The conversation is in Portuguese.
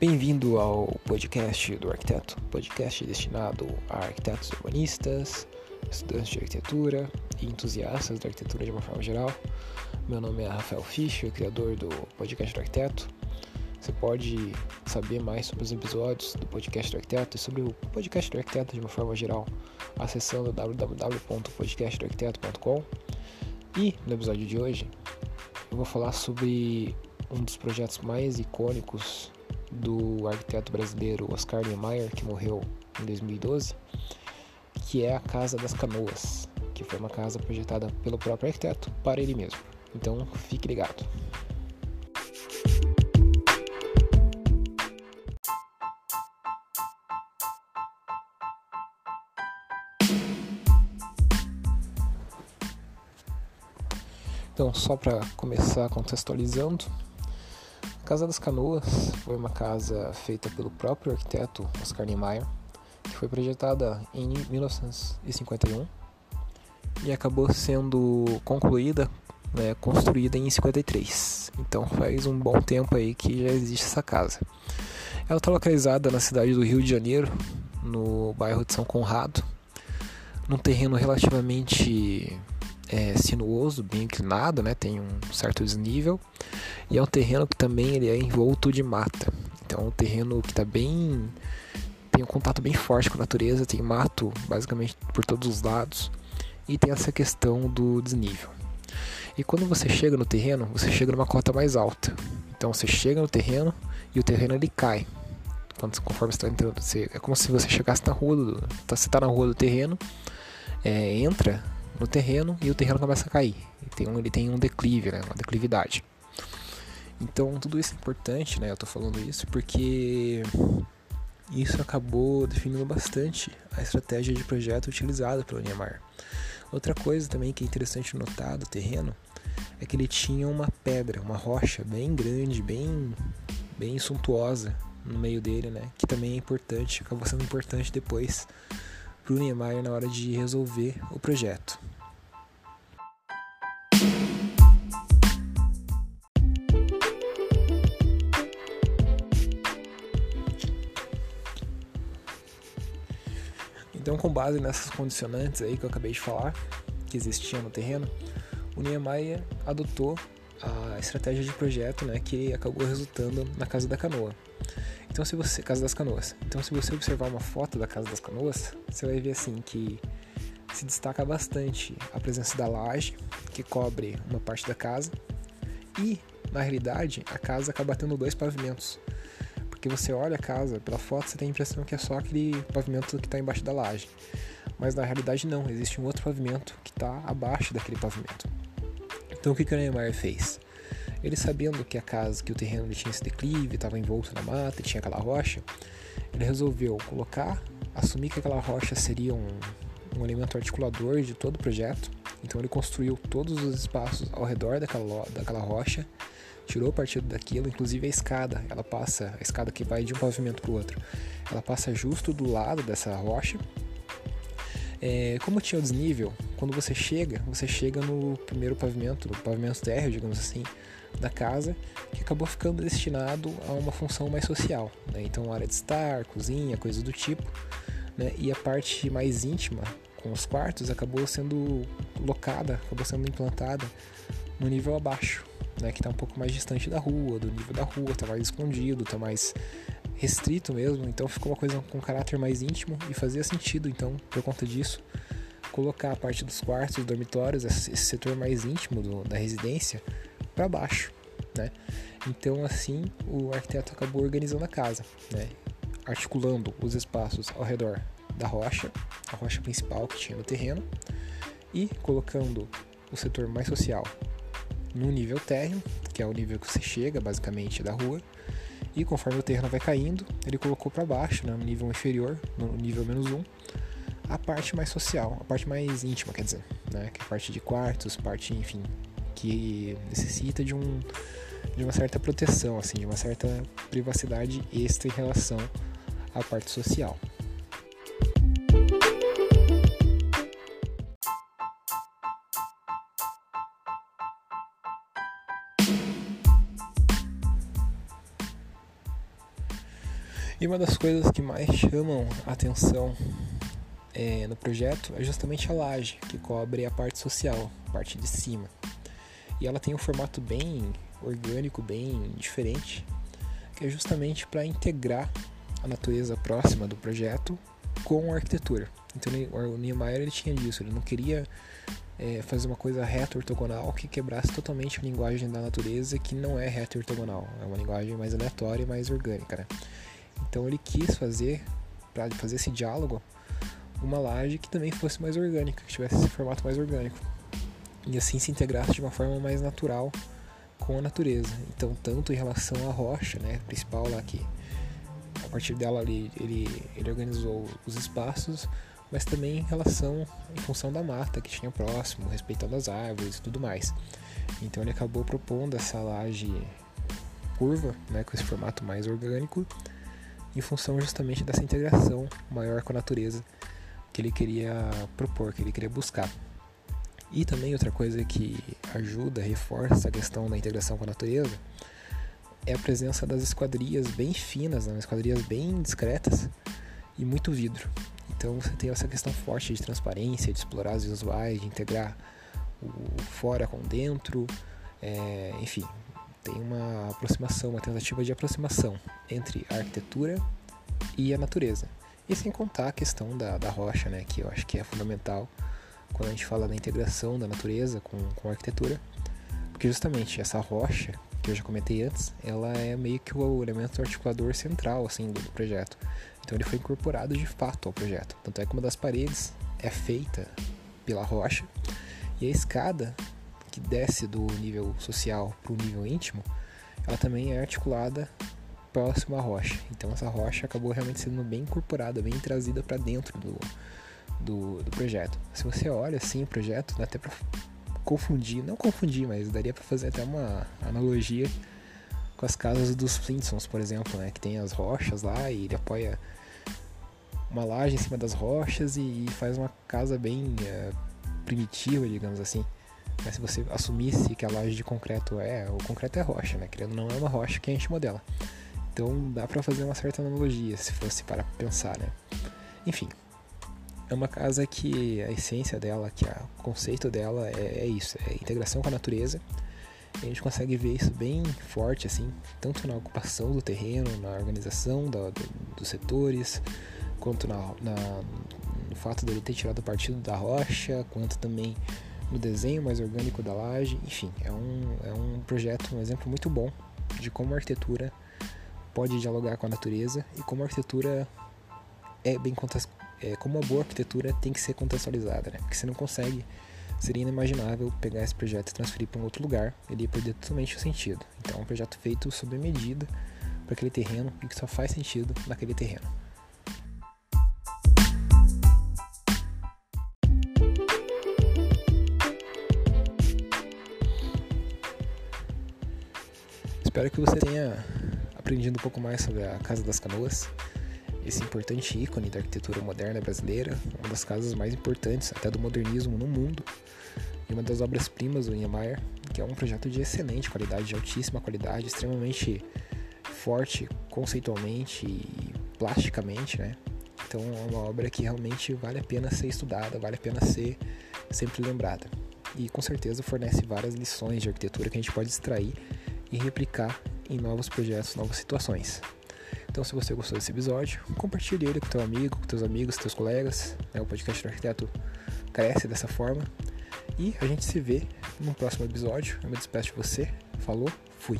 Bem-vindo ao podcast do arquiteto, podcast destinado a arquitetos urbanistas, estudantes de arquitetura e entusiastas da arquitetura de uma forma geral. Meu nome é Rafael Fischer, criador do podcast do arquiteto. Você pode saber mais sobre os episódios do podcast do arquiteto e sobre o podcast do arquiteto de uma forma geral acessando www.podcastdoarquiteto.com. E no episódio de hoje eu vou falar sobre um dos projetos mais icônicos do arquiteto brasileiro Oscar Niemeyer, que morreu em 2012, que é a Casa das Canoas, que foi uma casa projetada pelo próprio arquiteto para ele mesmo. Então fique ligado. Então, só para começar contextualizando, Casa das Canoas foi uma casa feita pelo próprio arquiteto Oscar Niemeyer, que foi projetada em 1951 e acabou sendo concluída, né, construída em 53. Então faz um bom tempo aí que já existe essa casa. Ela está localizada na cidade do Rio de Janeiro, no bairro de São Conrado, num terreno relativamente é, sinuoso, bem inclinado, né? Tem um certo desnível e é um terreno que também ele é envolto de mata. Então é um terreno que está bem tem um contato bem forte com a natureza, tem mato basicamente por todos os lados e tem essa questão do desnível. E quando você chega no terreno, você chega numa cota mais alta. Então você chega no terreno e o terreno ele cai. Quando, conforme você está entrando, você, é como se você chegasse na rua do, tá, você está na rua do terreno, é, entra no terreno e o terreno começa a cair. Tem um, ele tem um declive, né, uma declividade. Então tudo isso é importante, né? Eu estou falando isso porque isso acabou definindo bastante a estratégia de projeto utilizada pelo Niemeyer. Outra coisa também que é interessante notar do terreno é que ele tinha uma pedra, uma rocha bem grande, bem, bem suntuosa no meio dele, né? Que também é importante, acabou sendo importante depois para o Niemeyer na hora de resolver o projeto. Então, com base nessas condicionantes aí que eu acabei de falar, que existiam no terreno, o Niemeyer adotou a estratégia de projeto, né, que acabou resultando na Casa da Canoa. Então, se você Casa das Canoas. Então, se você observar uma foto da Casa das Canoas, você vai ver assim que se destaca bastante a presença da laje, que cobre uma parte da casa, e na realidade a casa acaba tendo dois pavimentos. Porque você olha a casa pela foto, você tem a impressão que é só aquele pavimento que está embaixo da laje. Mas na realidade não, existe um outro pavimento que está abaixo daquele pavimento. Então o que, o Neymar fez? Ele sabendo que a casa, que o terreno tinha esse declive, estava envolto na mata, tinha aquela rocha, ele resolveu colocar, assumir que aquela rocha seria um, um elemento articulador de todo o projeto. Então ele construiu todos os espaços ao redor daquela, daquela rocha, tirou partido daquilo, inclusive a escada, ela passa, a escada que vai de um pavimento para o outro, ela passa justo do lado dessa rocha. É, como tinha o desnível, quando você chega, você chega no primeiro pavimento, no pavimento térreo, digamos assim, da casa, que acabou ficando destinado a uma função mais social. Né? Então, área de estar, cozinha, coisas do tipo. Né? E a parte mais íntima, com os quartos, acabou sendo locada, acabou sendo implantada no nível abaixo, né? que está um pouco mais distante da rua, do nível da rua, está mais escondido, está mais restrito mesmo. Então, ficou uma coisa com caráter mais íntimo e fazia sentido, então, por conta disso, colocar a parte dos quartos, dormitórios, esse setor mais íntimo do, da residência, para baixo, né? Então assim o arquiteto acabou organizando a casa, né? Articulando os espaços ao redor da rocha, a rocha principal que tinha no terreno, e colocando o setor mais social no nível térreo, que é o nível que você chega basicamente da rua, e conforme o terreno vai caindo, ele colocou para baixo, né, no nível inferior, no nível menos um, a parte mais social, a parte mais íntima, quer dizer, né, que é a parte de quartos, parte, enfim, que necessita de, um, de uma certa proteção, assim, de uma certa privacidade extra em relação à parte social. E uma das coisas que mais chamam a atenção é, no projeto é justamente a laje, que cobre a parte social, a parte de cima. E ela tem um formato bem orgânico, bem diferente, que é justamente para integrar a natureza próxima do projeto com a arquitetura. Então o Niemeyer ele tinha disso, ele não queria é, fazer uma coisa reta ortogonal que quebrasse totalmente a linguagem da natureza, que não é reta ortogonal, é uma linguagem mais aleatória e mais orgânica. Né? Então ele quis fazer, para fazer esse diálogo, uma laje que também fosse mais orgânica, que tivesse esse formato mais orgânico. E assim se integrasse de uma forma mais natural com a natureza. Então, tanto em relação à rocha, né, principal lá que a partir dela ele, ele, ele organizou os espaços, mas também em relação, em função da mata que tinha próximo, respeitando as árvores e tudo mais. Então ele acabou propondo essa laje curva, né, com esse formato mais orgânico, em função justamente dessa integração maior com a natureza que ele queria propor, que ele queria buscar. E também outra coisa que ajuda, reforça a questão da integração com a natureza é a presença das esquadrias bem finas, né? esquadrias bem discretas e muito vidro. Então você tem essa questão forte de transparência, de explorar os visuais, de integrar o fora com dentro, é, enfim, tem uma aproximação, uma tentativa de aproximação entre a arquitetura e a natureza. E sem contar a questão da, da rocha, né, que eu acho que é fundamental quando a gente fala da integração da natureza com, com a arquitetura, porque justamente essa rocha, que eu já comentei antes, ela é meio que o elemento articulador central assim do, projeto. Então ele foi incorporado de fato ao projeto. Tanto é que uma das paredes é feita pela rocha e a escada que desce do nível social para o nível íntimo, ela também é articulada próximo à rocha. Então essa rocha acabou realmente sendo bem incorporada, bem trazida para dentro do, do, do, projeto. Se você olha assim o projeto, dá até para confundir, não confundir, mas daria para fazer até uma analogia com as casas dos Flintstones, por exemplo, né, que tem as rochas lá e ele apoia uma laje em cima das rochas e, faz uma casa bem é, primitiva, digamos assim. Mas se você assumisse que a laje de concreto é, o concreto é rocha, né? Querendo não é uma rocha que a gente modela. Então dá para fazer uma certa analogia se fosse para pensar, né? Enfim, é uma casa que a essência dela, que o conceito dela é, é isso, é integração com a natureza. E a gente consegue ver isso bem forte, assim, tanto na ocupação do terreno, na organização do, dos setores, quanto na, na, no fato dele ter tirado partido da rocha, quanto também no desenho mais orgânico da laje. Enfim, é um, é um projeto, um exemplo muito bom de como a arquitetura pode dialogar com a natureza e como a arquitetura é bem é, como a boa arquitetura tem que ser contextualizada, né? Porque você não consegue, seria inimaginável pegar esse projeto e transferir para um outro lugar, ele ia perder totalmente o sentido. Então é um projeto feito sob medida para aquele terreno e que só faz sentido naquele terreno. Espero que você tenha aprendido um pouco mais sobre a Casa das Canoas, esse importante ícone da arquitetura moderna brasileira, uma das casas mais importantes até do modernismo no mundo, e uma das obras-primas do Niemeyer, que é um projeto de excelente qualidade, de altíssima qualidade, extremamente forte conceitualmente e plasticamente, né? Então é uma obra que realmente vale a pena ser estudada, vale a pena ser sempre lembrada. E com certeza fornece várias lições de arquitetura que a gente pode extrair e replicar em novos projetos, novas situações. Então, se você gostou desse episódio, compartilhe ele com teu amigo, com teus amigos, teus colegas. Né? O podcast do arquiteto cresce dessa forma. E a gente se vê no próximo episódio. Eu me despeço de você. Falou, fui.